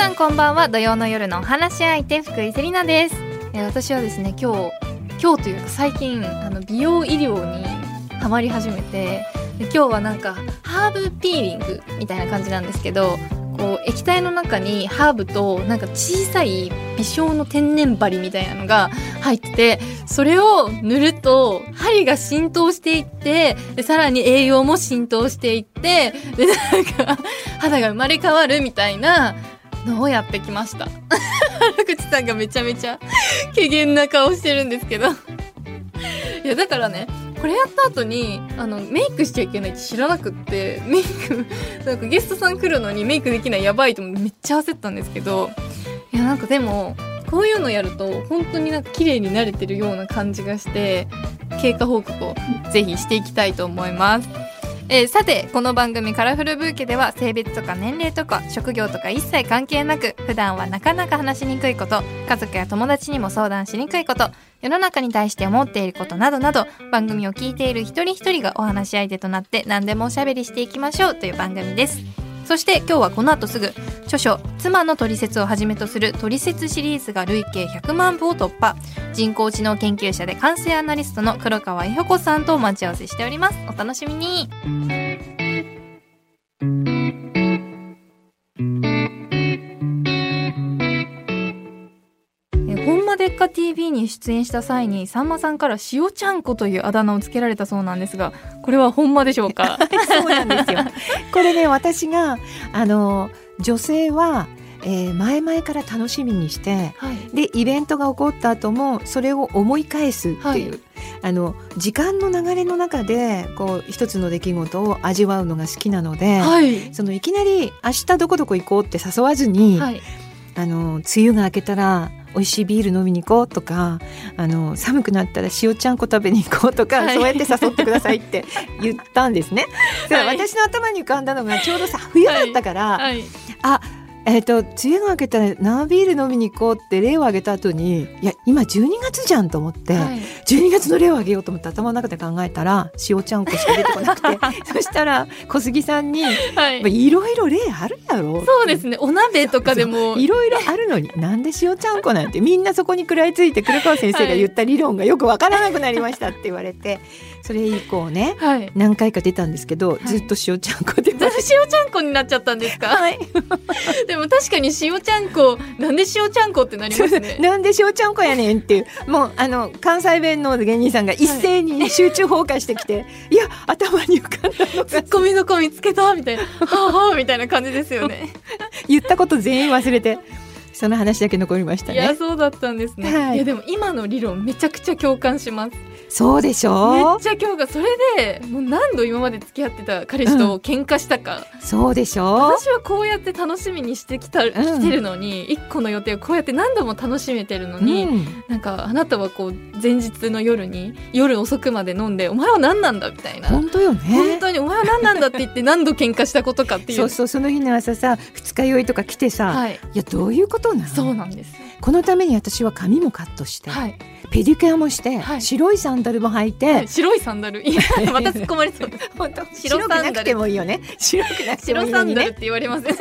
さんこんばんは。土曜の夜のお話し相手福井セリナです。えー私はですね今日今日というか最近あの美容医療にハマり始めてで今日はなんかハーブピーリングみたいな感じなんですけどこう液体の中にハーブとなんか小さい微小の天然針みたいなのが入っててそれを塗ると針が浸透していってでさらに栄養も浸透していってでなんか肌が生まれ変わるみたいなのをやってきました。原口さんがめちゃめちゃ怪げな顔してるんですけど。いやだからねこれやった後にあのメイクしちゃいけないって知らなくってメイクなんかゲストさん来るのにメイクできないやばいと思ってめっちゃ焦ったんですけど。いやなんかでもこういうのやると本当になんか綺麗になれてるような感じがして経過報告をぜひしていきたいと思います。えーさてこの番組「カラフルブーケ」では性別とか年齢とか職業とか一切関係なく普段はなかなか話しにくいこと家族や友達にも相談しにくいこと世の中に対して思っていることなどなど番組を聞いている一人一人がお話し相手となって何でもおしゃべりしていきましょうという番組です。そして今日はこの後すぐ著書「妻のトリセツ」をはじめとするトリセツシリーズが累計100万部を突破。人工知能研究者で感性アナリストの黒川伊保子さんとお待ち合わせしております。お楽しみに。ほんまでっか TV に出演した際にさんまさんから塩ちゃんこというあだ名をつけられたそうなんですがこれはほんまでしょうか？そうなんですよ。これね私があの女性は、えー前々から楽しみにしてはい。でイベントが起こった後もそれを思い返すっていう、はい。あの時間の流れの中でこう一つの出来事を味わうのが好きなので、はい。そのいきなり明日どこどこ行こうって誘わずに、はい。あの梅雨が明けたら美味しいビール飲みに行こうとかあの寒くなったら塩ちゃんこ食べに行こうとか、はい。そうやって誘ってくださいって言ったんですね。はい。私の頭に浮かんだのがちょうどさ冬だったから、はい。あえっ、と梅雨が明けたら生ビール飲みに行こうって例を挙げた後にいや今12月じゃんと思って、はい。12月の例を挙げようと思って頭の中で考えたら塩ちゃんこしか出てこなくて そしたら小杉さんにはい。いろいろ例あるやろそうですね。お鍋とかでも。いろいろあるのになんで塩ちゃんこなんてみんなそこに食らいついて黒川先生が言った理論がよくわからなくなりましたって言われてそれ以降ねはい。何回か出たんですけど、い。ずっと塩ちゃんこでなんで塩ちゃんこになっちゃったんですか、はい、でも確かに塩ちゃんこなんで塩ちゃんこってなりますね。なんで塩ちゃんこやねんっていう。もうあの関西弁の芸人さんが一斉に集中放火してきて、い、や頭に浮かんだのが。ツッコミどこ見つけたみたいなはあはあみたいな感じですよね。言ったこと全員忘れてその話だけ残りましたいやねそうだったんですね、はい。い、やでも今の理論めちゃくちゃ共感しますそうでしめっょちゃ共感それでもう何度今まで付き合ってた彼氏と喧嘩したか、そうでしょ？私はこうやって楽しみにしてきた、来てるのに一個の予定をこうやって何度も楽しめてるのに、うん。なんかあなたはこう前日の夜に夜遅くまで飲んでお前は何なんだみたいな。本当よね。本当にお前は何なんだって言って何度喧嘩したことかっていう。そうそうその日の朝さ二日酔いとか来てさ、はい。い、やどういうことなの？そうなんですこのために私は髪もカットして、はい、ペディキュアもして、はい。白いサンダルも履いて、はい。白いサンダル。いや また突っ込まれそう。本当白サンダル白くなくてもいいよね。白くなくても白いいのにねサンダルって言われますね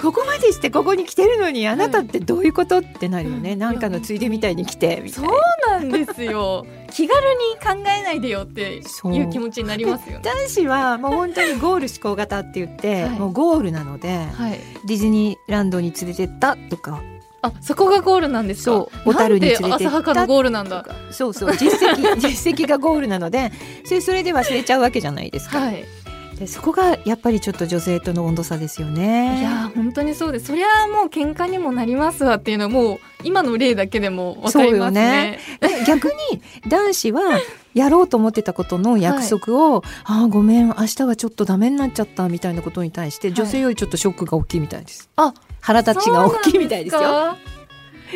ここまでしてここに来てるのにあなたってどういうことってなるよね、うん。なんかのついでみたいに来てそうななんですよ。気軽に考えないでよっていう。気持ちになりますよね。男子はもう本当にゴール思考型って言って、はい。もうゴールなので、はい。ディズニーランドに連れてったとかあそこがゴールなんですか？そう。小樽に連れて浅はか。のゴールなんだ？そうそう。実績 実績がゴールなのでそれそれで忘れちゃうわけじゃないですか、はい。でそこがやっぱりちょっと女性との温度差ですよね。いやー本当にそうです。そりゃあもう喧嘩にもなりますわっていうのはもう今の例だけでもわかりますね。で逆に男子はやろうと思ってたことの約束を、ああごめん明日はちょっとダメになっちゃったみたいなことに対して、はい。女性よりちょっとショックが大きいみたいです。あ腹立ちが大きいみたいですよ。そうなんですか？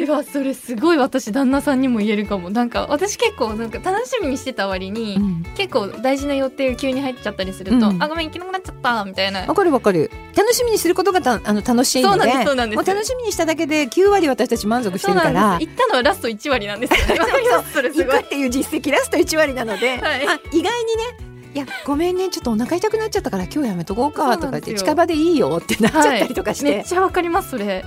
うわそれすごい私旦那さんにも言えるかも。なんか私結構なんか楽しみにしてた割に、うん。結構大事な予定が急に入っちゃったりすると、うん。あごめん行けなくなっちゃったみたいな。わかるわかる。楽しみにすることがたあの楽しいのでそうなんです楽しみにしただけで9割私たち満足してるから。行ったのはラスト1割なんですよ す それすごい。行くっていう実績ラスト1割なので、はい。あ意外にねいやごめんねちょっとお腹痛くなっちゃったから今日やめとこうかとか言って近場でいいよってなっちゃったりとかして、めっちゃわかりますそれ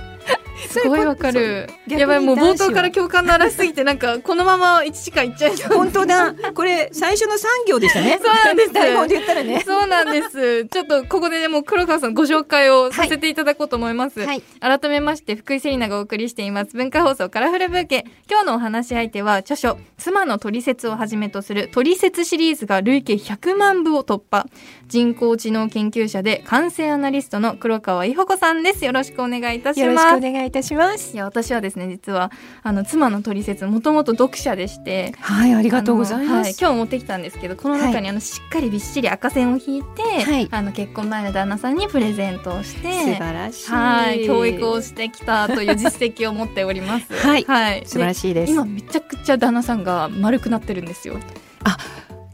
すごいわかるやばいもう冒頭から共感の嵐すぎてなんかこのまま1時間いっちゃいそう本当だこれ最初の3行でしたね そうなんです台本で言ったらねそうなんです。ちょっとここでね、もう黒川さんご紹介をさせていただこうと思います。はい改めまして、福井セリナがお送りしています。文化放送カラフルブーケ。今日のお話し相手は、著書、妻のトリセツをはじめとするトリセツシリーズが累計100万部を突破。人工知能研究者で完成アナリストの黒川伊保子さんです。よろしくお願いいたしよろします。くお願いいたしますいや、私はですね、実は、あの、妻のトリセツ、もともと読者でして、はいありがとうございあのはい、ます、今日持ってきたんですけどこの中にあのしっかりびっしり赤線を引いて、はいあの結婚前の旦那さんにプレゼントをして素晴らしいはい教育をしてきたという実績を持っております。はいはい、素晴らいしいです今めちゃくちゃ旦那さんが丸くなってるんですよ。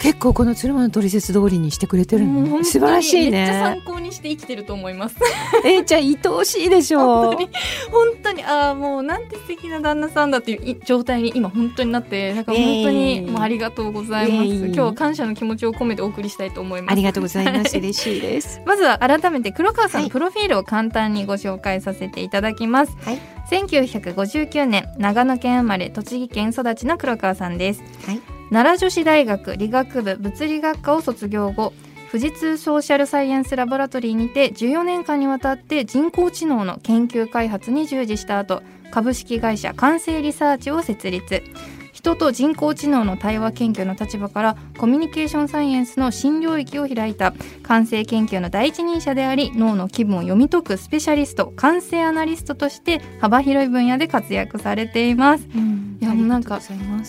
結構この鶴間の取説通りにしてくれてるの素晴らしいめっちゃ参ね考にして生きてると思います。えー、ちゃん愛おしいでしょう。本当に本当にああもうなんて素敵な旦那さんだっていうい状態に今本当になってなんか本当えにー。もうありがとうございます。えー。今日は感謝の気持ちを込めてお送りしたいと思います。ありがとうございます。嬉しいです。まずは改めて黒川さんのはいプロフィールを簡単にご紹介させていただきます、はい。1959年長野県生まれ栃木県育ちの黒川さんです、はい奈良女子大学理学部物理学科を卒業後富士通ソーシャルサイエンスラボラトリーにて14年間にわたって人工知能の研究開発に従事した後株式会社完成リサーチを設立。人と人工知能の対話研究の立場からコミュニケーションサイエンスの新領域を開いた完成研究の第一人者であり脳の気分を読み解くスペシャリスト完成アナリストとして幅広い分野で活躍されています。いやもうなんか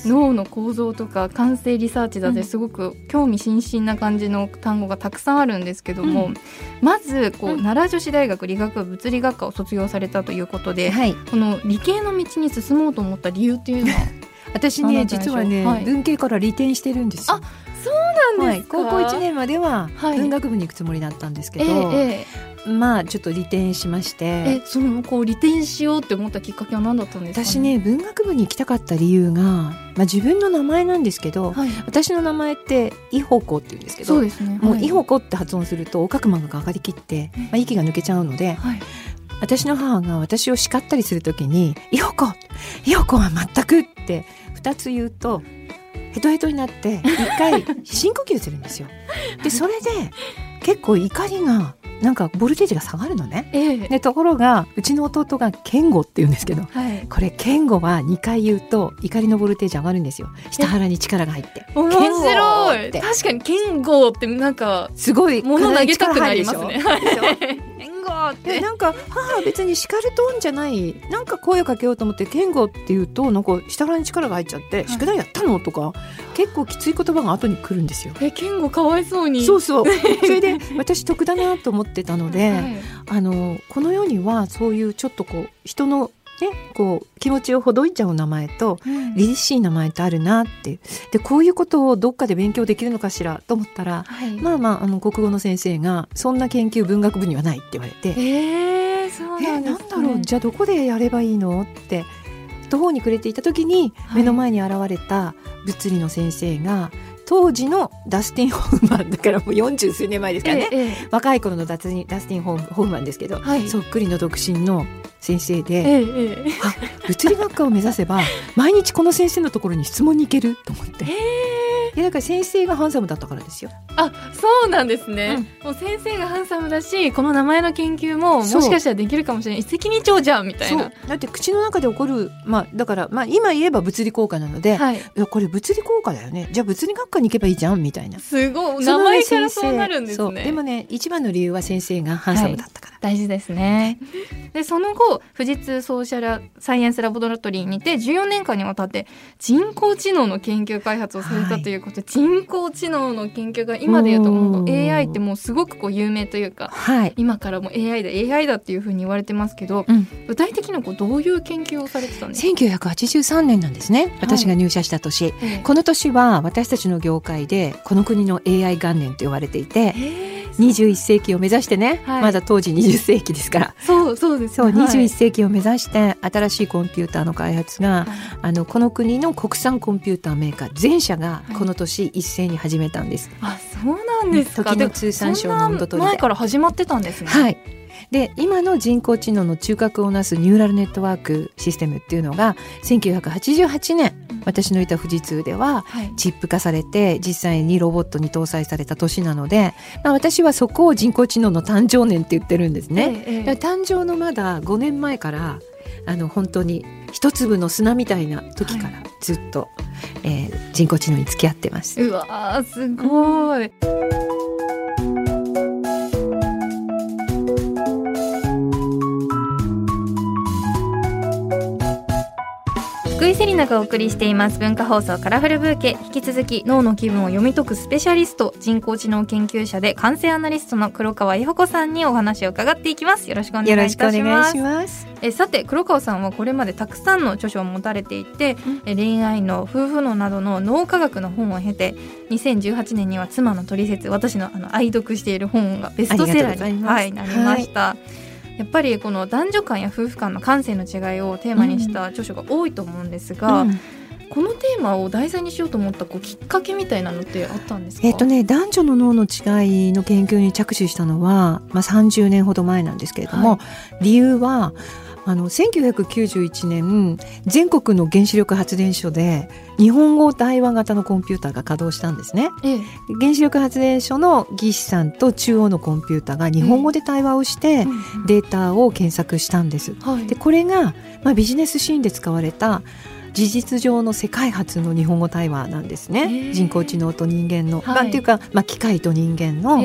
脳の構造とか完成リサーチだってすごく興味津々な感じの単語がたくさんあるんですけども、うん。まずこう、うん。奈良女子大学理学部物理学科を卒業されたということで、はい。この理系の道に進もうと思った理由っていうのは？私ね実はね、はい。文系から利転してるんですよ。あそうなんはい、ですか、高校1年までははい。文学部に行くつもりだったんですけえど、えまあちょっと利転しまして。えそのこう利転しようって思ったきっかけは何だったんですか、私ね文学部に行きたかった理由が、まあ、自分の名前なんですけど、はい。私の名前ってイホコって言うんですけどそうですねもうはいイホコって発音すると横隔膜が上がりきって、まあ、息が抜けちゃうのではい私の母が私を叱ったりするときに「イホコイホコは全く」って2つ言うとヘトヘトになって一回深呼吸するんですよ。でそれで結構怒りがなんかボルテージが下がるのね。ええ。でところがうちの弟が健吾って言うんですけどはい。これ健吾は2回言うと怒りのボルテージ上がるんですよ。下腹に力が入って。面白い。確かに剣豪ってなんかすごい物投げたくなりますね体に力入るでしょ剣豪って。でなんか母は別に叱るトーンじゃない。なんか声をかけようと思って「健吾」って言うとなんか下腹に力が入っちゃって「宿題やったの?」とか結構きつい言葉が後に来るんですよ。え剣豪かわいそうに。そうそう。それで私得だなと思ってたので、はい。あのこの世にはそういうちょっとこう人のねこう気持ちをほどいちゃう名前と凛々しい名前ってあるなって。でこういうことをどっかで勉強できるのかしらと思ったらはい。まあまああの国語の先生がそんな研究文学部にはないって言われて。えー、そうえなんね、なんだろうじゃあどこでやればいいのって途方に暮れていた時にはい。目の前に現れた物理の先生が当時のダスティン・ホフマンだからもう40数年前ですからね、えええ若い頃のダスティンダスティンホフホフマンですけど、はい。そっくりの独身の先生えで、ええ。物理学科を目指せば毎日この先生のところに質問に行けると思って。いやだから先生がハンサムだったからですよ。あそうなんですね、もう先生がハンサムだしこの名前の研究ももしかしたらできるかもしれない。一石二鳥じゃんみたいそう。なだって口の中で起こるまあだからまあ今言えば物理効果なので、はい。いやこれ物理効果だよね。じゃあ物理学科に行けばいいじゃんみたいな。すごい。名前からそうなるんですね。でもね一番の理由は先生がハンサムだったから、大事ですね。でその後富士通ソーシャルサイエンスラボラトリーにて14年間にわたって人工知能の研究開発をされたということで、人工知能の研究が今で言うともううん。AI ってもうすごくこう有名というかはい。今からも AI だ AI だっていうふうに言われてますけど、うん。具体的にこうどういう研究をされてたんですか、1983年なんですね。私が入社した年、ええ。この年は私たちの業界でこの国の AI 元年と言われていてえ。ー21世紀を目指してね、はい。まだ当時20世紀ですから。そうそうです。そう、ねはい。21世紀を目指して新しいコンピューターの開発がはい。あのこの国の国産コンピューターメーカー全社がこの年一斉に始めたんです。あそそうなんですか。時の通産省の温度取りで。前から始まってたんですね。はい。で今の人工知能の中核をなすニューラルネットワークシステムっていうのが1988年私のいた富士通でははいチップ化されて実際にロボットに搭載された年なので、まあ、私はそこを人工知能の誕生年って言ってるんですね。ええ誕生のまだ5年前からあの本当に一粒の砂みたいな時からずっと、えー人工知能に付き合ってます。うわーすごい、福井セリナがお送りしています文化放送カラフルブーケ。引き続き脳の気分を読み解くスペシャリスト人工知能研究者で感性アナリストの黒川伊保子さんにお話を伺っていきます。よろしくお願いいたします。えさて黒川さんはこれまでたくさんの著書を持たれていて、うん。え恋愛の夫婦のなどの脳科学の本を経て2018年には妻の取説私のあの愛読している本がベストセラーに、はい、なりました、やっぱりこの男女間や夫婦間の感性の違いをテーマにした著書が多いと思うんですが、うん。このテーマを題材にしようと思ったこうきっかけみたいなのってあったんですか？えっとね、男女の脳の違いの研究に着手したのは、まあ、30年ほど前なんですけれども、はい。理由はあの1991年全国の原子力発電所で日本語対話型のコンピューターが稼働したんですね。ええ。原子力発電所の技師さんと中央のコンピューターが日本語で対話をしてうん。データを検索したんです。はい。でこれが、まあ、ビジネスシーンで使われた事実上の世界初の日本語対話なんですね。人工知能と人間の、はい。なんていうか、まあ、機械と人間の,、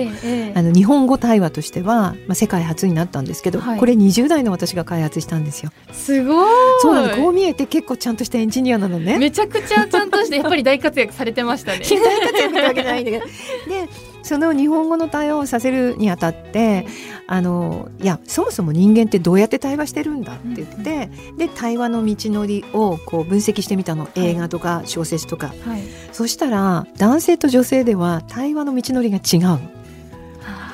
あの日本語対話としては、まあ、世界初になったんですけど、はい。これ20代の私が開発したんですよ。すごい。そうなの。こう見えて結構ちゃんとしたエンジニアなのね。めちゃくちゃちゃんとしてやっぱり大活躍されてましたね。大活躍ってわけじゃないんだけど。でその日本語の対話をさせるにあたってあのいやそもそも人間ってどうやって対話してるんだって言って、で対話の道のりをこう分析してみたの。映画とか小説とか、はい。そしたら男性と女性では対話の道のりが違う、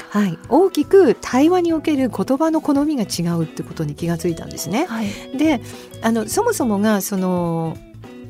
はい、大きく対話における言葉の好みが違うってことに気がついたんですね。はい。であのそもそもがその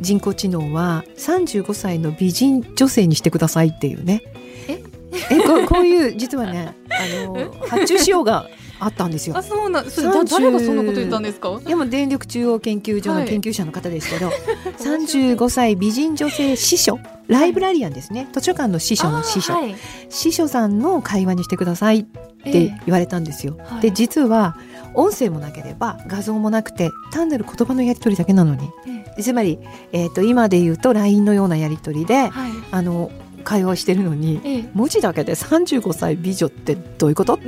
人工知能は35歳の美人女性にしてくださいっていうね。え？えここういう実はねあの発注仕様があったんですよあ、。そうなん。それだ30誰がそんなこと言ったんですか？でも電力中央研究所のはい研究者の方ですけど、35歳美人女性司書ライブラリアンですね図書館の司書の司書、はい。司書さんの会話にしてくださいって言われたんですよ。はいで実は音声もなければ画像もなくて単なる言葉のやり取りだけなのにえつまり、えー、と今で言うと LINE のようなやり取りで、はい。あの会話をしてるのにええ。文字だけで35歳美女ってどういうこと？っ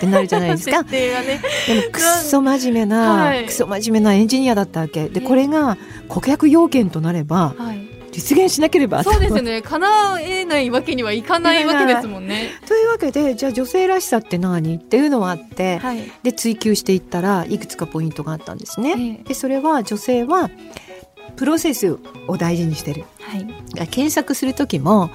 てなるじゃないですか ね。でもくっそ真面目な、はいくそ真面目なエンジニアだったわけでえこれが顧客要件となればはい。実現しなければそうですよね。叶えないわけにはいかないわけですもんね。というわけでじゃあ女性らしさって何？っていうのはあってはい。で追求していったらいくつかポイントがあったんですね。ええでそれは女性はプロセスを大事にしてるはい。検索する時も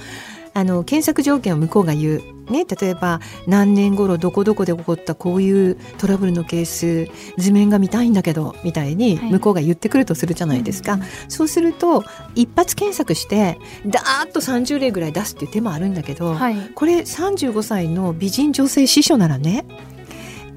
あの検索条件を向こうが言う、ね、例えば何年頃どこどこで起こったこういうトラブルのケース図面が見たいんだけどみたいにはい。向こうが言ってくるとするじゃないですか、うんそうすると一発検索してダーッと30例ぐらい出すっていう手もあるんだけど、はい。これ35歳の美人女性司書ならね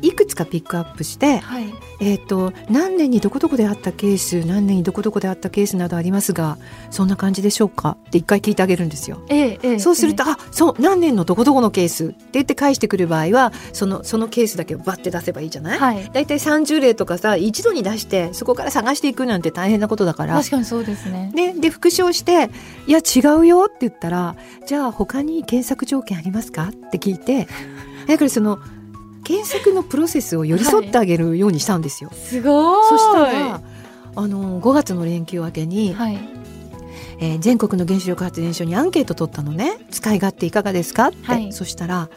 いくつかピックアップして、はい。えー、と何年にどこどこであったケース何年にどこどこであったケースなどありますがそんな感じでしょうか？って一回聞いてあげるんですよ。ええ。ええ。そうすると、あそう何年のどこどこのケース？って言って返してくる場合はそのそのケースだけをバッて出せばいいじゃない、はい。だいたい30例とかさ一度に出してそこから探していくなんて大変なことだから確かにそうですね。でで復唱して「いや違うよ」って言ったら「じゃあ他に検索条件ありますか?」って聞いて だからその検索のプロセスを寄り添ってあげるようにしたんですよ。すごい。そしたらあの5月の連休明けに、はい。えー全国の原子力発電所にアンケート取ったのね使い勝手いかがですか？って、はいそしたら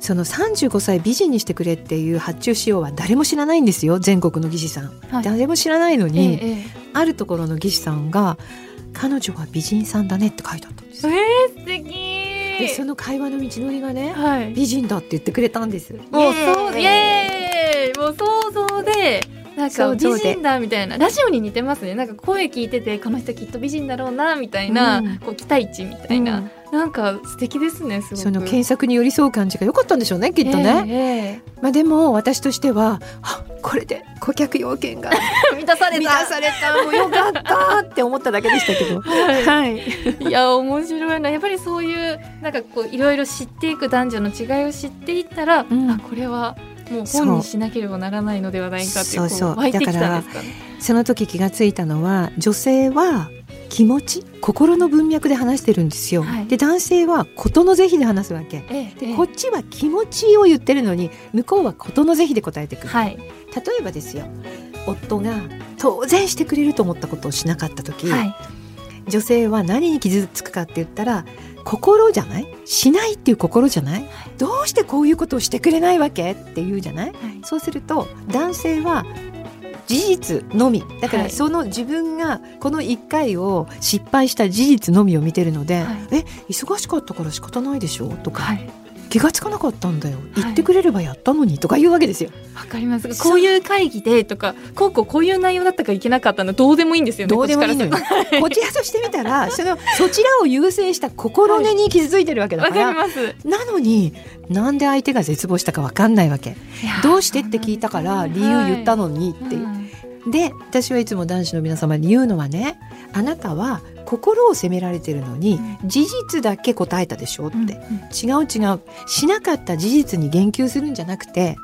その35歳美人にしてくれっていう発注仕様は誰も知らないんですよ全国の技師さん、はい。誰も知らないのえに、え。えあるところの技師さんが「彼女は美人さんだね」って書いてあったんです。えー、素敵。でその会話の道のりがねはい。美人だって言ってくれたんです。もうそうイエーイ。もう想像でなんか美人だみたいな。ラジオに似てますね。なんか声聞いててこの人きっと美人だろうなみたいな、うん。こう期待値みたいな、うんなんか素敵ですねその検索に寄り添う感じが良かったんでしょうねきっとね、ええまあでも私としてはあこれで顧客要件がえ え満たされ満たたされた。もうよかったって思っただけでしたけど。はい。はい。いや面白いな。やっぱりそういうなんかこういろいろ知っていく男女の違いを知っていったら、うん。あこれはもう本にしなければならないのではないかっていうそうそう。湧いてきたんですかね。その時気がついたのは女性は気持ち心の文脈で話してるんですよ、はい。で男性は事の是非で話すわけ。ええでこっちは気持ちを言ってるのに向こうは事の是非で答えてくる、はい。例えばですよ。夫が当然してくれると思ったことをしなかった時、はい。女性は何に傷つくかって言ったら心じゃない？しないっていう心じゃない、どうしてこういうことをしてくれないわけ？って言うじゃない？はい。そうすると男性は事実のみ。だかはい。らその自分がこの1回を失敗した事実のみを見てるので「はい。え忙しかったから仕方ないでしょ」とか、はい気がつかなかったんだよ。い。言ってくれればやったのに」とか言うわけですよ。わかります。こういう会議でとかこうこうこういう内容だったからいけなかったのどうでもいいんですよねどうでもいいのよ。こっちからと。してみたらそのそちらを優先した心根に傷ついてるわけだから、かります。なのになんで相手が絶望したか分かんないわけ。どうしてって聞いたから理由言ったのにっていう。うん。で私はいつも男子の皆様に言うのはねあなたは心を責められてるのに事実だけ答えたでしょって、うんうん違う違う。しなかった事実に言及するんじゃなくて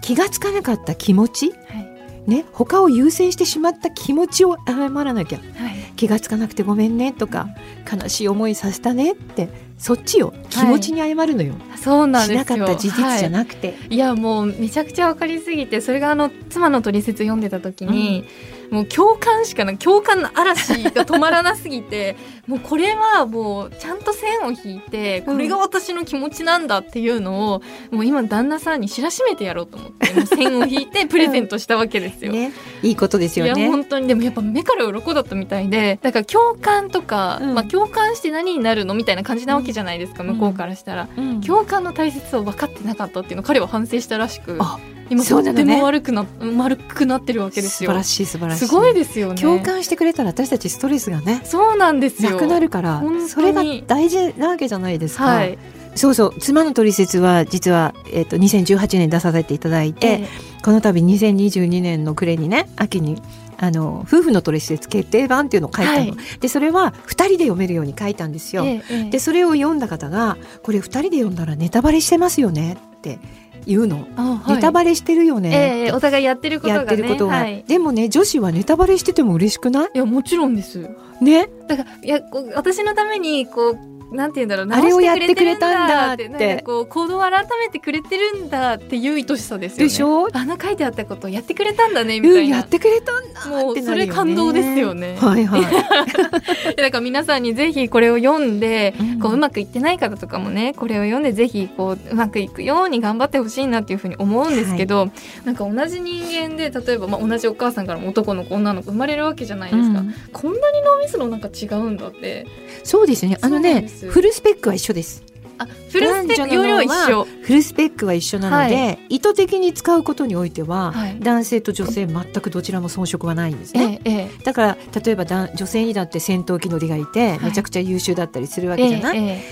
気がつかなかった気持ちはい。ね他を優先してしまった気持ちを謝らなきゃ。はい。気がつかなくてごめんねとか悲しい思いさせたねってそっちを気持ちに謝るのよ、そうなんですよ。しなかった事実じゃはいなくて、い。やもうめちゃくちゃ分かりすぎてそれがあの妻の取説読んでた時に、もう共感しかな共感の嵐が止まらなすぎて もうこれはもうちゃんと線を引いてこれが私の気持ちなんだっていうのをもう今旦那さんに知らしめてやろうと思ってもう線を引いてプレゼントしたわけですよ。ね。いいことですいやよね本当にでもやっぱ目から鱗だったみたいでだから共感とか、うん。まあ、共感して何になるのみたいな感じなわけじゃないですか、うん向こうからしたら、うん。共感の大切さを分かってなかったっていうのを彼は反省したらしく。あ今とっても悪くな丸くなってるわけですよ。素晴らしい素晴らしい。すごいですよね。共感してくれたら私たちストレスがねそうなんですよ。なくなるからそれが大事なわけじゃないですか、はい。そうそう妻の取説は実は、えっと2018年出させていただいて、えこの度2022年の暮れにね秋にあの夫婦の取説決定版っていうのを書いたの、はい。でそれは2人で読めるように書いたんですよ、えええでそれを読んだ方がこれ2人で読んだらネタバレしてますよねって言うの、あはい。ネタバレしてるよね。ええお互いやってることがねやってることが、はい、でもね女子はネタバレしてても嬉しくない？いやもちろんです。ね？だからいや私のためにこうなんて言うんだろうあれをやってくれたんだって。こう行動を改めてくれてるんだっていう愛しさですよね。でしょ？あの書いてあったことをやってくれたんだねみうんたいな、やってくれたんだもうそれ感動ですよね。はいはい、だから皆さんにぜひこれを読んで、うん。こううまくいってない方とかもねこれを読んでぜひこううまくいくように頑張ってほしいなっていうふうに思うんですけど、なんか同じ人間で例えば、まあ、同じお母さんからも男の子女の子生まれるわけじゃないですか、うん。こんなに脳みそのなんか違うんだって。そうですね。あのねです。フルスペックは一緒です。あフルスペック容量一緒。フルスペックは一緒なので、は意図的に使うことにおいては、はい。男性と女性全くどちらも遜色はないんですね、えええだから例えばだ女性にだって戦闘機乗りがいて、はい。めちゃくちゃ優秀だったりするわえけじゃない、え。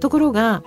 ところが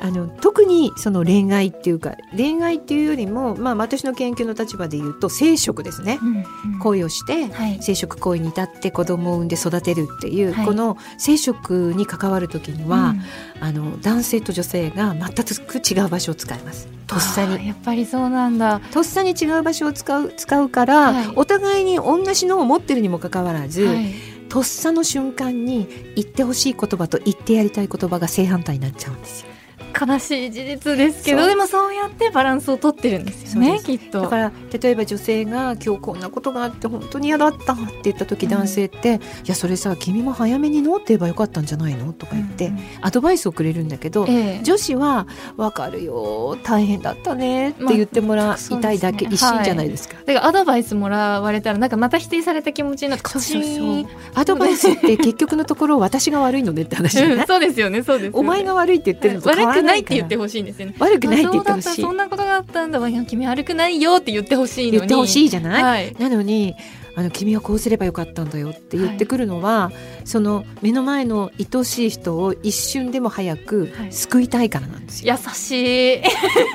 あの特にその恋愛っていうか恋愛っていうよりも、まあ、私の研究の立場で言うと生殖ですね。えうんうん。恋をしてはい。生殖行為に至って子供を産んで育てるっていう、はい。この生殖に関わる時には、うん。あの男性と女性が全く違う場所を使います。とっさに。やっぱりそうなんだ。とっさに違う場所を使う使うから、はい。お互いに同じのを持ってるにもかかわらず、はい。とっさの瞬間に言ってほしい言葉と言ってやりたい言葉が正反対になっちゃうんですよ悲しい事実ですけどでもそうやってバランスをとってるんですよねきっと。だから例えば女性が「今日こんなことがあって本当に嫌だった」って言った時、うん男性って「いやそれさ君も早めにノーって言えばよかったんじゃないの?」とか言って、アドバイスをくれるんだけど、ええ。女子は「分かるよ大変だったね」って言ってもらいたいだけ、まあ一心じゃないですか。だからアドバイスもらわれたらなんかまた否定された気持ちになってそうそう。そうアドバイスって結局のところ私が悪いのねって話じゃない？うんそうですよねそうですよね。お前が悪いって言ってるのと変わらないないって言ってほしいんですよね。悪くないって言ってほしい。そんなことがあったんだ君悪くないよって言ってほしいのに。言ってほしいじゃない、はい。なのにあの君はこうすればよかったんだよって言ってくるのは、その目の前の愛しい人を一瞬でも早く救いたいからなんですよ。優しい。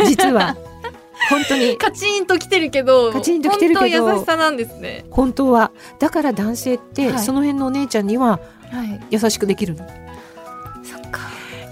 実は。本当に。カチンと来てるけどカチンと来てるけど本当優しさなんですね。本当は。だから男性って、はい。その辺のお姉ちゃんにははい。優しくできるの。そっかいや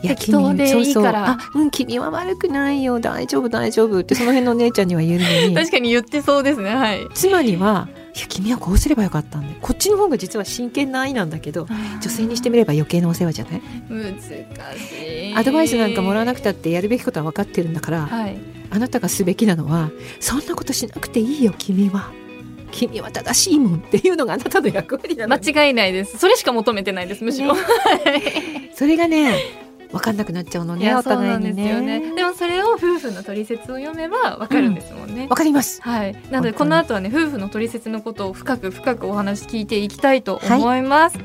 適当で君いいから。そうそう。あうん君は悪くないよ。大丈夫大丈夫。ってその辺のお姉ちゃんには言えるのに。確かに言ってそうですねはい。妻にはいや君はこうすればよかったんだ。よこっちの方が実は真剣な愛なんだけど女性にしてみれば余計なお世話じゃない？難しい。アドバイスなんかもらわなくたってやるべきことは分かってるんだから、はい。あなたがすべきなのはそんなことしなくていいよ君は。君は正しいもんっていうのがあなたの役割なのに。間違いないです。それしか求めてないですむしろ、ね。それがね分かんなくなっちゃうのねお互いにそうなんですよね。ねでもそれを夫婦の取説を読めばわかるんですもんね、わかります。はい、なのでこの後はね夫婦の取説のことを深く深くお話聞いていきたいと思います、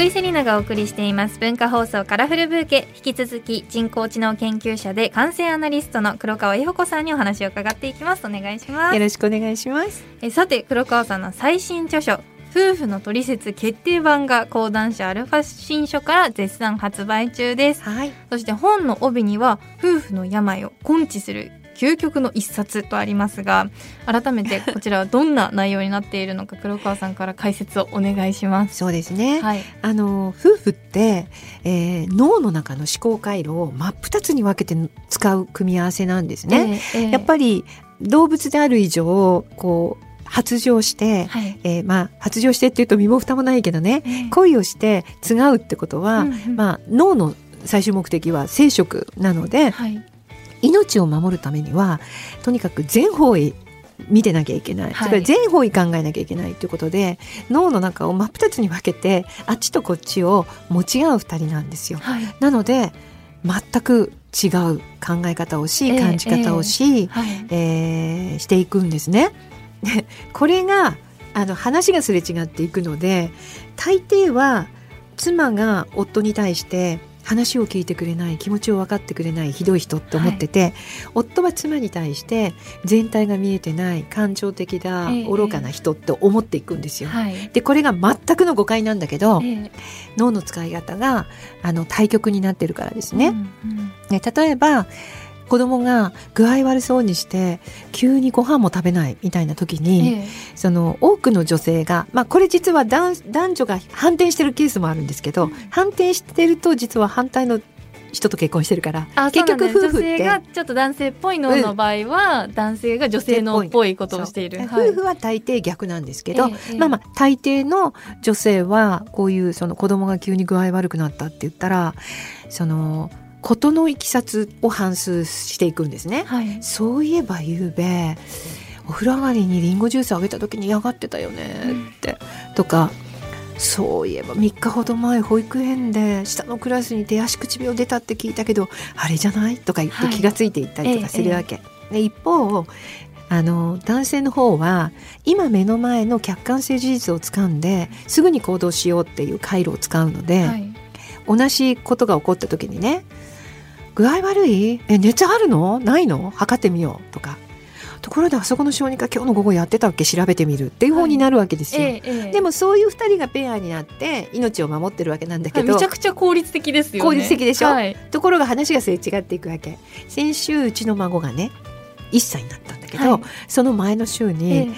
福井セリナがお送りしています。文化放送カラフルブーケ。引き続き人工知能研究者で感染アナリストの黒川恵穂子さんにお話を伺っていきます。お願いします。よろしくお願いします。えさて黒川さんの最新著書「夫婦の取説決定版」が講談社アルファ新書から絶賛発売中です。はい。そして本の帯には夫婦の病を根治する究極の一冊とありますが改めて こちらはどんな内容になっているのか黒川さんから解説をお願いします。そうですね、はい、あの夫婦って、えー脳の中の思考回路を真っ二つに分けて使う組み合わせなんですね、ええええ。やっぱり動物である以上こう発情して、はい。えーまあ発情してっていうと身も蓋もないけどねええ。恋をして継がうってことは、うんうん。まあ脳の最終目的は生殖なのではい命を守るためにはとにかく全方位見てなきゃいけない、はいそれから全方位考えなきゃいけないということで脳の中を真っ二つに分けてあっちとこっちを持ち合う二人なんですよ。はいなので全く違う考え方をしええ感じ方をし、はいえーしていくんですね。で これがあの話がすれ違っていくので大抵は妻が夫に対して話を聞いてくれない気持ちを分かってくれないひどい人って思ってて、夫は妻に対して全体が見えてない感情的だ、ええ。愚かな人って思っていくんですよ。はい。でこれが全くの誤解なんだけど、ええ。脳の使い方があの対極になってるからですね。うんうん。ね例えば子供が具合悪そうにして急にご飯も食べないみたいな時に、ええ。その多くの女性が、まあ、これ実は男男女が反転してるケースもあるんですけど、反転してると実は反対の人と結婚してるからあ結局夫婦って。女性がちょっと男性っぽい脳の場合は、男性が女性脳っぽいことをしている。はい。夫婦は大抵逆なんですけど、ええ。まあまあ大抵の女性はこういうその子供が急に具合悪くなったって言ったらその事のいきさつを反数していくんですね。はい。そういえば夕べお風呂上がりにリンゴジュースあげた時に嫌がってたよねって、とかそういえば3日ほど前保育園で下のクラスに手足口病出たって聞いたけどあれじゃない？とか言ってはい。気がついていったりとかするわけ。で一方あの男性の方は今目の前の客観性事実をつかんですぐに行動しようっていう回路を使うので、はい。同じことが起こった時にね具合悪い？え熱あるの？ないの？測ってみよう。とか。ところであそこの小児科今日の午後やってたっけ？調べてみるっていう方になるわけですよ、ええええ。でもそういう二人がペアになって命を守ってるわけなんだけど、はいめちゃくちゃ効率的ですよね。効率的でしょ？はい。ところが話がすれ違っていくわけ。先週うちの孫がね1歳になったんだけど、はい。その前の週えにえ。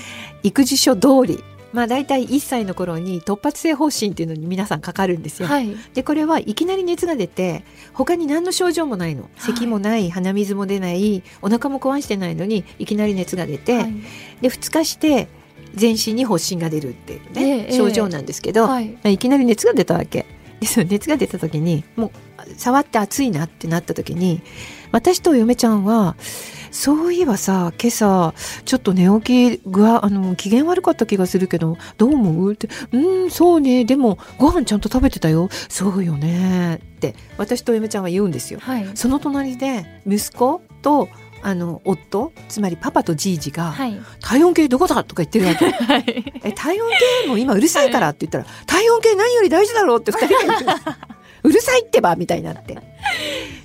育児書通りまあ大体1歳の頃に突発性発疹っていうのに皆さんかかるんですよ。はい。でこれはいきなり熱が出て他に何の症状もないの。咳もない鼻水も出ないお腹も壊してないのにいきなり熱が出て、はい。で2日して全身に発疹が出るっていうね、ええ。症状なんですけど、はい。まあいきなり熱が出たわけ。でその熱が出た時にもう触って熱いなってなった時に私と嫁ちゃんはそういえばさ今朝ちょっと寝起き具合あの機嫌悪かった気がするけどどう思う？ってうんそうね。でもご飯ちゃんと食べてたよ。そうよね。って私と嫁ちゃんは言うんですよ。はい。その隣で息子とあの夫つまりパパとじいじがはい「体温計どこだ?」とか言ってるわけ。はい。え体温計も今うるさいからって言ったら、体温計何より大事だろう？って二人が言ってるうるさいってばみたいになって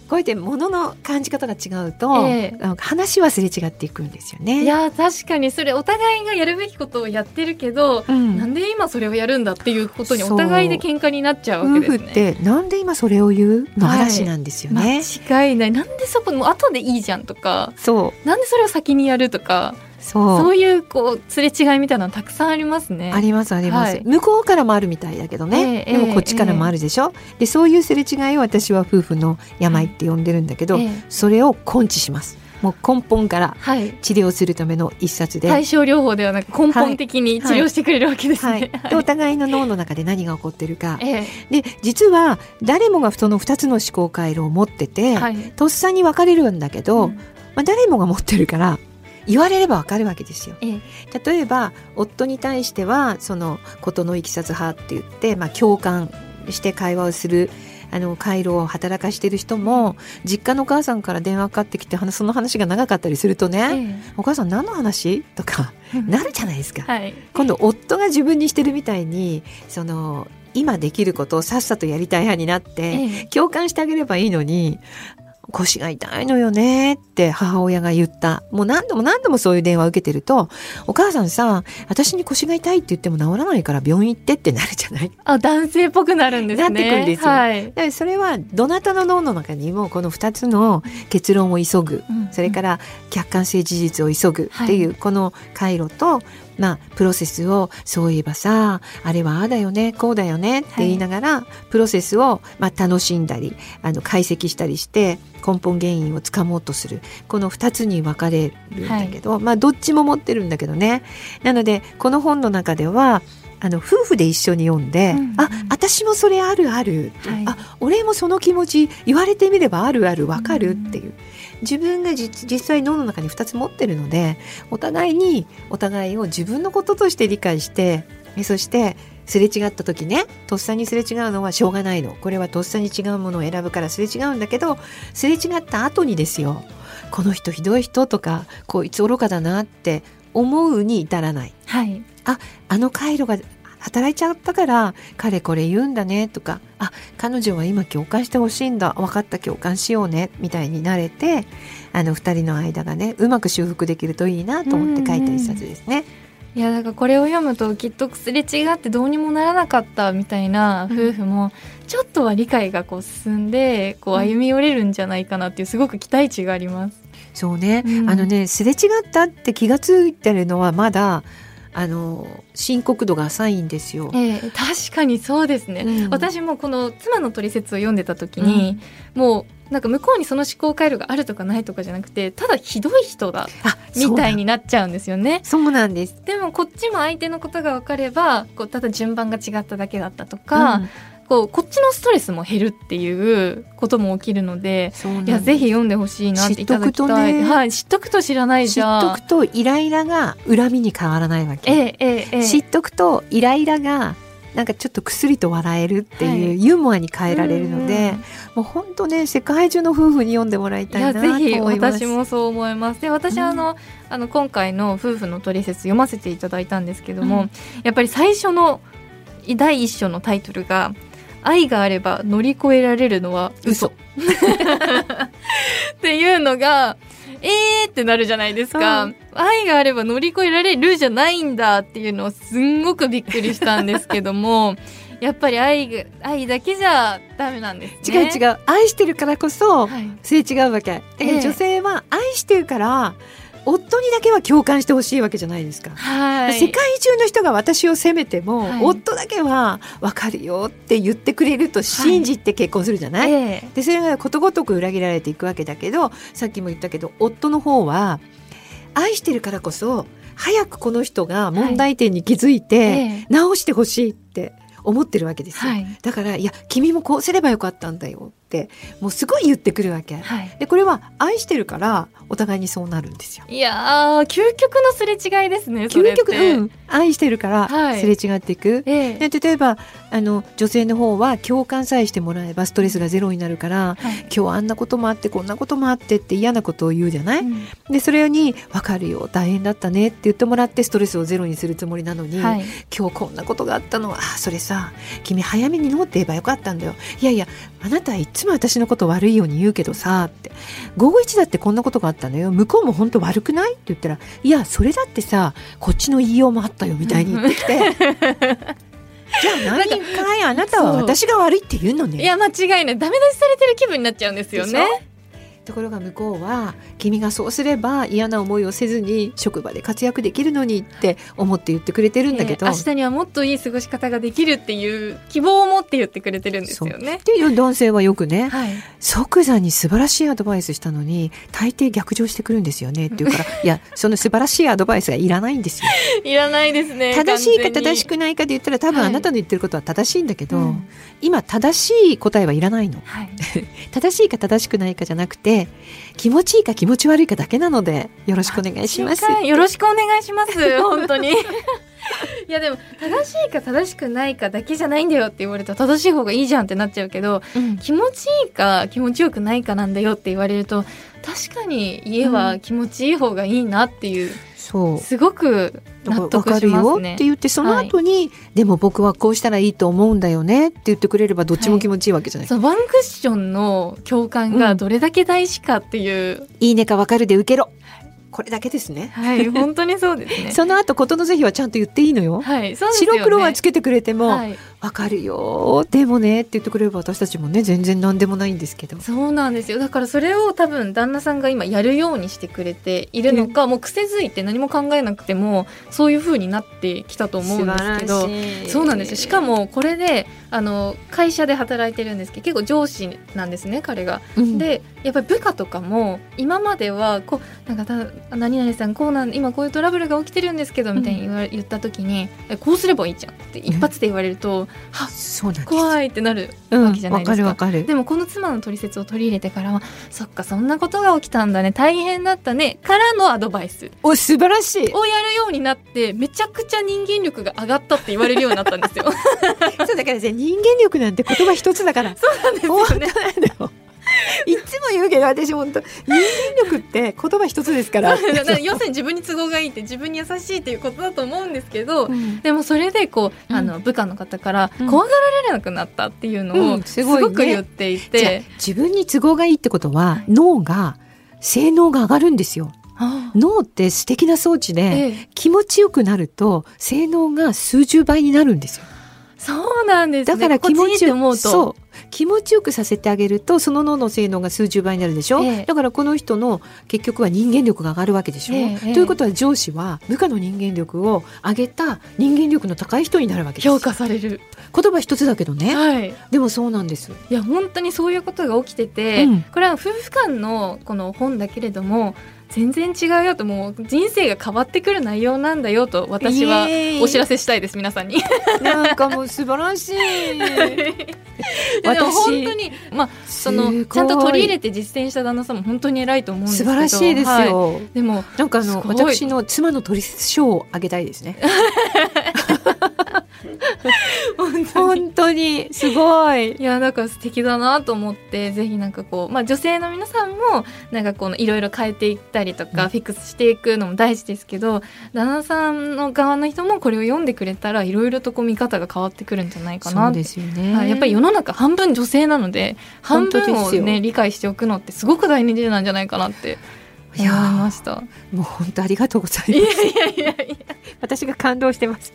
こうやって物の感じ方が違うと、ええ。あの話はすれ違っていくんですよね。いや確かにそれお互いがやるべきことをやってるけど、うん。なんで今それをやるんだっていうことにお互いで喧嘩になっちゃうわけですね。ってなんで今それを言うの話なんですよね。間違いない。なんでそこもう後でいいじゃんとか。そう。なんでそれを先にやるとかそう。そういうこうすれ違いみたいなのたくさんありますね。ありますあります、はい。向こうからもあるみたいだけどね、ええでもこっちからもあるでしょ、でそういうすれ違いを私は夫婦の病って呼んでるんだけど、ええ。それを根治します。もう根本からはい。治療するための一冊で、対症療法ではなく根本的に治療してくれるわけですはい。ね。でお互いの脳の中で何が起こってるか。えで実は誰もがその2つの思考回路を持ってて、えはい。とっさに分かれるんだけど、うん。まあ、誰もが持ってるから言われれば分かるわけですよ。ええ例えば夫に対してはそのことのいきさつ派って言って、まあ、共感して会話をするあの回路を働かしてる人も実家のお母さんから電話かかってきて話その話が長かったりするとね「えお母さん何の話?」とかえ なるじゃないですか。はい。今度夫が自分にしてるみたいにその今できることをさっさとやりたい派になって、ええ共感してあげればいいのに腰が痛いのよねって母親が言った。もう何度も何度もそういう電話を受けてると、お母さんさ、私に腰が痛いって言っても治らないから病院行ってってなるじゃない？あ男性っぽくなるんですね。なってくんですよはい。それはどなたの脳の中にもこの2つの結論を急ぐ、うんそれから客観性事実を急ぐっていうこの回路と、まあ、プロセスをそういえばさあれはああだよねこうだよねって言いながら、プロセスを、まあ、楽しんだりあの解析したりして根本原因をつかもうとする。この2つに分かれるんだけど、まあどっちも持ってるんだけどね。なのでこの本の中ではあの夫婦で一緒に読んで、うんうんあ私もそれあるある、はい。あ俺もその気持ち言われてみればあるあるわかるっていう、自分が実実際脳の中に2つ持ってるのでお互いにお互いを自分のこととして理解してえそしてすれ違った時ねとっさにすれ違うのはしょうがないのこれはとっさに違うものを選ぶからすれ違うんだけどすれ違った後にですよこの人ひどい人とかこいつ愚かだなって思うに至らないはい。あの回路が働いちゃったから彼これ言うんだねとかあ彼女は今共感してほしいんだ。分かった共感しようね。みたいになれてあの二人の間がねうまく修復できるといいなと思って書いた一冊ですね。いやだからこれを読むときっとすれ違ってどうにもならなかったみたいな夫婦もちょっとは理解がこう進んでこううん歩み寄れるんじゃないかなっていうすごく期待値があります。そうね、うん。あのねすれ違ったって気がついてるのはまだあの深刻度が浅いんですよ。ええ確かにそうですね。うん私もこの妻の取説を読んでた時に、もうなんか向こうにその思考回路があるとかないとかじゃなくてただひどい人だあみたいにになっちゃうんですよね。そうなんです。でもこっちも相手のことが分かればこうただ順番が違っただけだったとか、うんこうこっちのストレスも減るっていうことも起きるので、いやぜひ読んでほしいなっていただきたい。ねはい、知っとくと知らない知じゃっとくとイライラが恨みに変わらないわけ。ええええええ知っとくとイライラがなんかちょっと薬と笑えるっていう、はいユーモアに変えられるので、うんもう本当ね世界中の夫婦に読んでもらいたいなと思ぜひいます。私もそう思います。で私あの,、あの今回の夫婦の取説読ませていただいたんですけども、うんやっぱり最初の第一章のタイトルが「愛があれば乗り越えられるのは嘘」っていうのがえーってなるじゃないですか、うん。愛があれば乗り越えられるじゃないんだっていうのをすんごくびっくりしたんですけども やっぱり愛が愛だけじゃダメなんですね。違う違う。愛してるからこそはい。すれ違うわけ。だけどええ。女性は愛してるから夫にだけは共感してほしいわけじゃないですか。はい、世界中の人が私を責めても、はい。夫だけは分かるよって言ってくれると信じて結婚するじゃない、ええでそれがことごとく裏切られていくわけだけどさっきも言ったけど夫の方は愛してるからこそ早くこの人が問題点に気づいて、ええ。直してほしいって思ってるわけですよ、はい。だからいや君もこうすればよかったんだよってもうすごい言ってくるわけ。はい。でこれは愛してるからお互いにそうなるんですよ。いやー究極のすれ違いですね究極、うん、愛してるからはい。すれ違っていく、ええ。で例えばあの女性の方は共感さえしてもらえばストレスがゼロになるからはい。今日はあんなこともあってこんなこともあってって嫌なことを言うじゃない、うん。でそれに「分かるよ大変だったね」って言ってもらってストレスをゼロにするつもりなのに、はい。今日こんなことがあったのはあそれさ君早めに飲って言えばよかったんだよ。いやいやあなたいつも私のこと悪いように言うけどさって。午後一だってこんなことがあったのよ。向こうも本当悪くない？って言ったらいやそれだってさこっちの言いようもあったよみたいに言ってきて。じゃあ何回あなたは私が悪いって言うのね。いや間違いない。ダメ出しされてる気分になっちゃうんですよねところが向こうは君がそうすれば嫌な思いをせずに職場で活躍できるのにって思って言ってくれてるんだけど、えー明日にはもっといい過ごし方ができるっていう希望を持って言ってくれてるんですよね。っていう男性はよくね、はい、即座に素晴らしいアドバイスしたのに大抵逆上してくるんですよねっていうから いやその素晴らしいアドバイスがいらないんですよ。いらないですね正しいか正しくないかで言ったら多分はいあなたの言ってることは正しいんだけど、うん今正しい答えはいらないの。はい、正しいか正しくないかじゃなくて気持ちいいか気持ち悪いかだけなのでよろしくお願いします。よろしくお願いします。本当に。いやでも正しいか正しくないかだけじゃないんだよって言われたら正しい方がいいじゃんってなっちゃうけどうん。気持ちいいか気持ちよくないかなんだよって言われると確かに家は気持ちいい方がいいなっていう、そう。すごく納わ得しかるよってますね。言ってその後に、でも僕はこうしたらいいと思うんだよねって言ってくれればどっちも気持ちいいわけじゃない、そうワンクッションの共感がどれだけ大事かっていう、いいねかわかるで受けろ。これだけですね。はい本当にそうですね。その後ことの是非はちゃんと言っていいのよ。はい、そうですよね。白黒はつけてくれても、はい、わかるよでもねって言ってくれれば私たちもね全然何でもないんですけど。そうなんですよ。だからそれを多分旦那さんが今やるようにしてくれているのか、もう癖づいて何も考えなくてもそういう風になってきたと思うんですけど。そうなんですよ。しかもこれであの会社で働いてるんですけど結構上司なんですね彼が。うん。でやっぱり部下とかも今まではこうなんかた何々さんこうなん今こういうトラブルが起きてるんですけどみたいに言った時にえこうすればいいじゃんって一発で言われると、はそうなん怖いってなるうんわけじゃないですか。わかるわかる。でもこの妻の取説を取り入れてからはそっかそんなことが起きたんだね大変だったねからのアドバイス。お素晴らしい。をやるようになってめちゃくちゃ人間力が上がったって言われるようになったんですよ。そうだからね人間力なんて言葉一つだから。そうなんですよね。いつも言うけど私本当人間力って言葉一つですから。要するに自分に都合がいいって自分に優しいっていうことだと思うんですけど、うん。でもそれでこうあの部下の方からうん。怖がられなくなったっていうのうをん。すごく言っていじゃあて、自分に都合がいいってことは脳が性能が上がるんですよ。あ脳って素敵な装置で、ええ。気持ちよくなると性能が数十倍になるんですよ。そうなんですね。だから気持ちよ思うと。そう気持ちよくさせてあげるとその脳の性能が数十倍になるでしょ、ええ。だからこの人の結局は人間力が上がるわけでしょ、えということは上司は部下の人間力を上げた人間力の高い人になるわけです。評価される。言葉一つだけどね。はい。でもそうなんです。いや本当にそういうことが起きてて、うん。これは夫婦間のこの本だけれども全然違うよともう人生が変わってくる内容なんだよと私はお知らせしたいです皆さんに。なんかもう素晴らしい。でも本当にまあそのちゃんと取り入れて実践した旦那さんも本当に偉いと思うんです素けど晴らしいですはよ、い。でもなんかあの私の妻の取説書をあげたいですね 本当に。すごい。いやなんか素敵だなと思ってぜひなんかこう、まあ、女性の皆さんもなんかこのいろいろ変えていったりとか、うん。フィックスしていくのも大事ですけど旦那さんの側の人もこれを読んでくれたらいろいろとこう見方が変わってくるんじゃないかなそうですよね、はい、やっぱり世の中半分女性なので半分をね理解しておくのってすごく大事なんじゃないかなって思いました。もう本当ありがとうございいやます。いやいやいや、私が感動してます。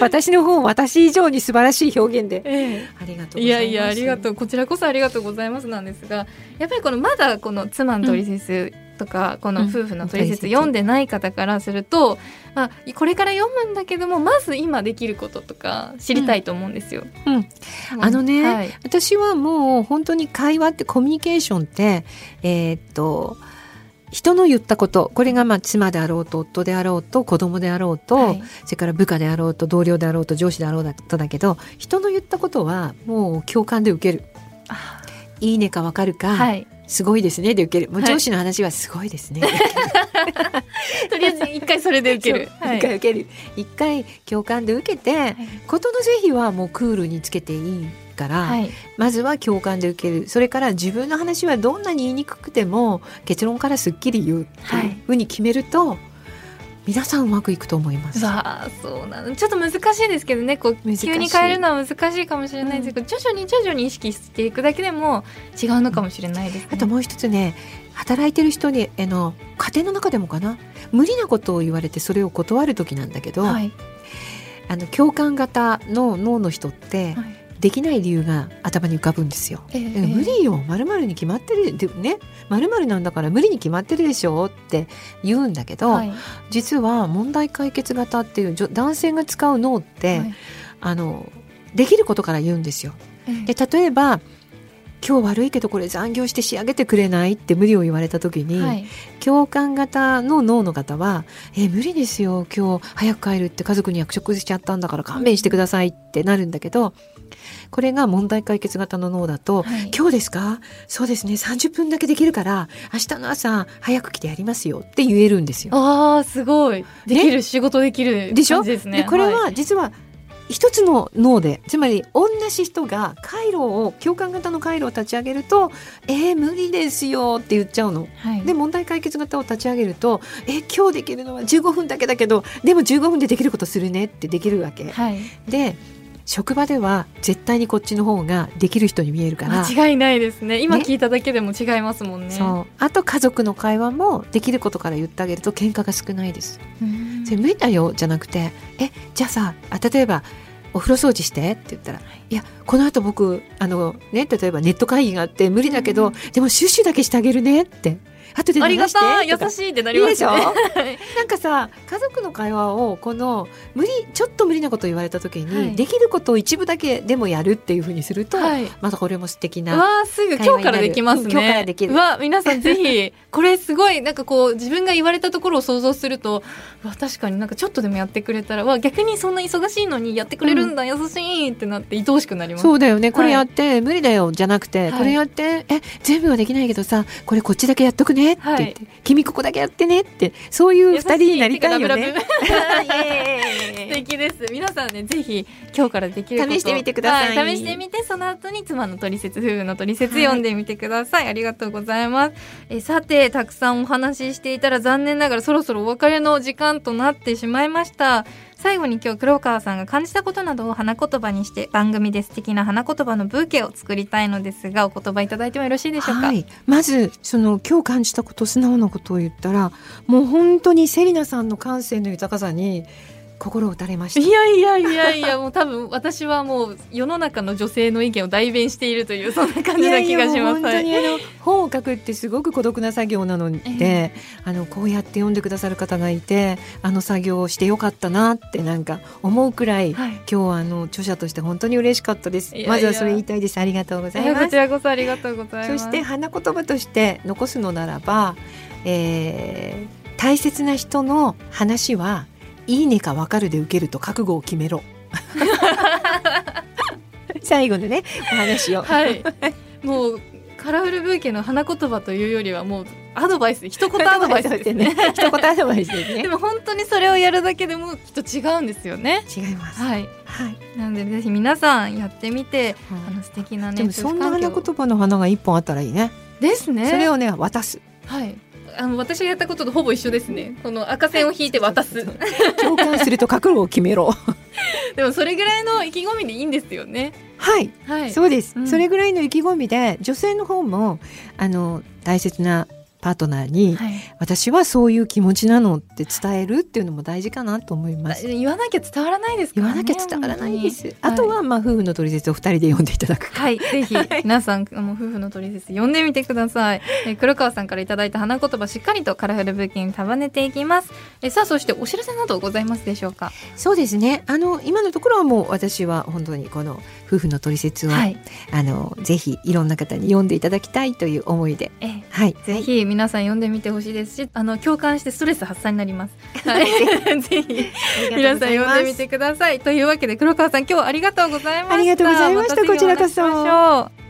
私の本私以上に素晴らしい表現で。ええ。ありがとうございます。いやいやありがとう。こちらこそありがとうございますなんですがやっぱりこのまだこの妻の取説とか、この夫婦の取説うん読んでない方からすると、まあ、これから読むんだけどもまず今できることとか知りたいと思うんですよ。うん。あのね、はい。私はもう本当に会話ってコミュニケーションってえーっと人の言ったことこれがまあ妻であろうと夫であろうと子供であろうと、はい。それから部下であろうと同僚であろうと上司であろうとだけど人の言ったことはもう共感で受ける。あいいねかわかるか、はい、すごいですねで受ける。もうはい上司の話はすごいですね、とりあえず一回それで受ける。一回受ける。一回共感で受けて、ことの是非はもうクールにつけていいから、はい。まずは共感で受ける。それから自分の話はどんなに言いにくくても結論からすっきり言うっていうふうに決めると、皆さんうまくいくと思います。わあそうなの。ちょっと難しいですけどね。こう急に変えるのは難しいかもしれないですけど、徐々に徐々に意識していくだけでも違うのかもしれないです、ね。あともう一つね働いてる人にあの家庭の中でもかな無理なことを言われてそれを断る時なんだけど、はい、あの共感型の脳の人って、はいできない理由が頭に浮かぶんですよ。えええ無理よ。まるに決まってるでねまるなんだから無理に決まってるでしょって言うんだけど、はい。実は問題解決型っていう男性が使う脳って、はい。あのできることから言うんですよ。ええ。で例えば今日悪いけどこれ残業して仕上げてくれないって無理を言われた時に、はい。共感型の脳の方は「え無理ですよ。今日早く帰るって家族に約束しちゃったんだから勘弁してください」ってなるんだけどこれが問題解決型の脳だとはい。今日ですか？そうですね。30分だけできるから明日の朝早く来てやりますよって言えるんですよ。あーすごい。できる、仕事できるでしょ？ですね。でこれは実は一つの脳でつまり同じ人が回路を共感型の回路を立ち上げると「えー、無理ですよ」って言っちゃうの。はい、で問題解決型を立ち上げると「え今日できるのは15分だけだけどでも15分でできることするね」ってできるわけ。はい、で職場では絶対にこっちの方ができる人に見えるから。間違いないですね。今ね。聞いただけでも違いますもんね。そう。あと家族の会話もできることから言ってあげると喧嘩が少ないです。うん。それ無理だよじゃなくて「えじゃあさあ例えばお風呂掃除して」って言ったら「い。やこの後僕あのね例えばネット会議があって無理だけど、うん。でもシュッシュだけしてあげるね」って「後でありが流して」たい。とか優しいってなりますね。なんかさ家族の会話をこの無理ちょっと無理なこと言われた時に、はい。できることを一部だけでもやるっていうふうにすると、はい。またこれも素敵うな。わーすぐ今日からできますね。うん今日からできる。うわ皆さんぜひこれすごいなんかこう自分が言われたところを想像するとうわ確かになんかちょっとでもやってくれたらわ逆にそんな忙しいのにやってくれるんだ、優しいってなって愛おしくなります。そうだよね。これはい。やって、無理だよじゃなくて、はい。これやってえ全部はできないけどさこれこっちだけやっとくねって言って、はい君ここだけやってねってそういう二人になりたいよね。素敵です。皆さんね、ぜひ今日からできること試してみてくださいはい試してみて、その後に妻の取説、夫婦の取説読んでみてください。ありがとうございます。えさて、たくさんお話ししていたら残念ながらそろそろお別れの時間となってしまいました。最後に今日黒川さんが感じたことなどを花言葉にして番組で素敵な花言葉のブーケを作りたいのですがお言葉いただいてもよろしいでしょうか、はい、まずその今日感じたこと素直なことを言ったらもう本当にセリナさんの感性の豊かさに心打たれました。いやいやいやいやもう多分私はもう世の中の女性の意見を代弁しているというそんな感じな気がします。いやいやもう本当にあの本を書くってすごく孤独な作業なので、えあのこうやって読んでくださる方がいてあの作業をしてよかったなってなんか思うくらい、はい。今日はあの著者として本当に嬉しかったです。まずはそれ言いたいです。ありがとうございます。こちらこそありがとうございます。そして花言葉として残すのならば、えー大切な人の話はいいねか分かるで受けると覚悟を決めろ 最後のねお話を、はい、もうカラフルブーケの花言葉というよりはもうアドバイス一言アドバイスですね。一言アドバイスですね でも本当にそれをやるだけでもきっと違うんですよね。違いますはい。はい、なのでぜひ皆さんやってみて、あの素敵なね。でもそんな花言葉の花が一本あったらいいねですね。それをね渡すはい。あの私がやったこととほぼ一緒ですね。この赤線を引いて渡す。共感すると覚悟を決めろ でもそれぐらいの意気込みでいいんですよね。はいはい。そうです、うんそれぐらいの意気込みで女性の方もあの大切なパートナーに、はい。私はそういう気持ちなのって伝えるっていうのも大事かなと思います。言わなきゃ伝わらないですね。言わなきゃ伝わらないです。あとは、まあ、夫婦の取説を二人で読んでいただく。はい、ぜひ皆さんあの夫婦の取説読んでみてください。えー黒川さんからいただいた花言葉しっかりとカラフルブーケに束ねていきます。えーさあそしてお知らせなどございますでしょうか？そうですね。あの、今のところはもう私は本当にこの夫婦の取説を、はい。あの、ぜひいろんな方に読んでいただきたいという思いで。えーはい。ぜひ皆さん読んでみてほしいですし、あの共感してストレス発散になります。はい、ぜひ皆さん読んでみてください。というわけで黒川さん今日はありがとうございました。ありがとうございましたたぜひお話ししましょう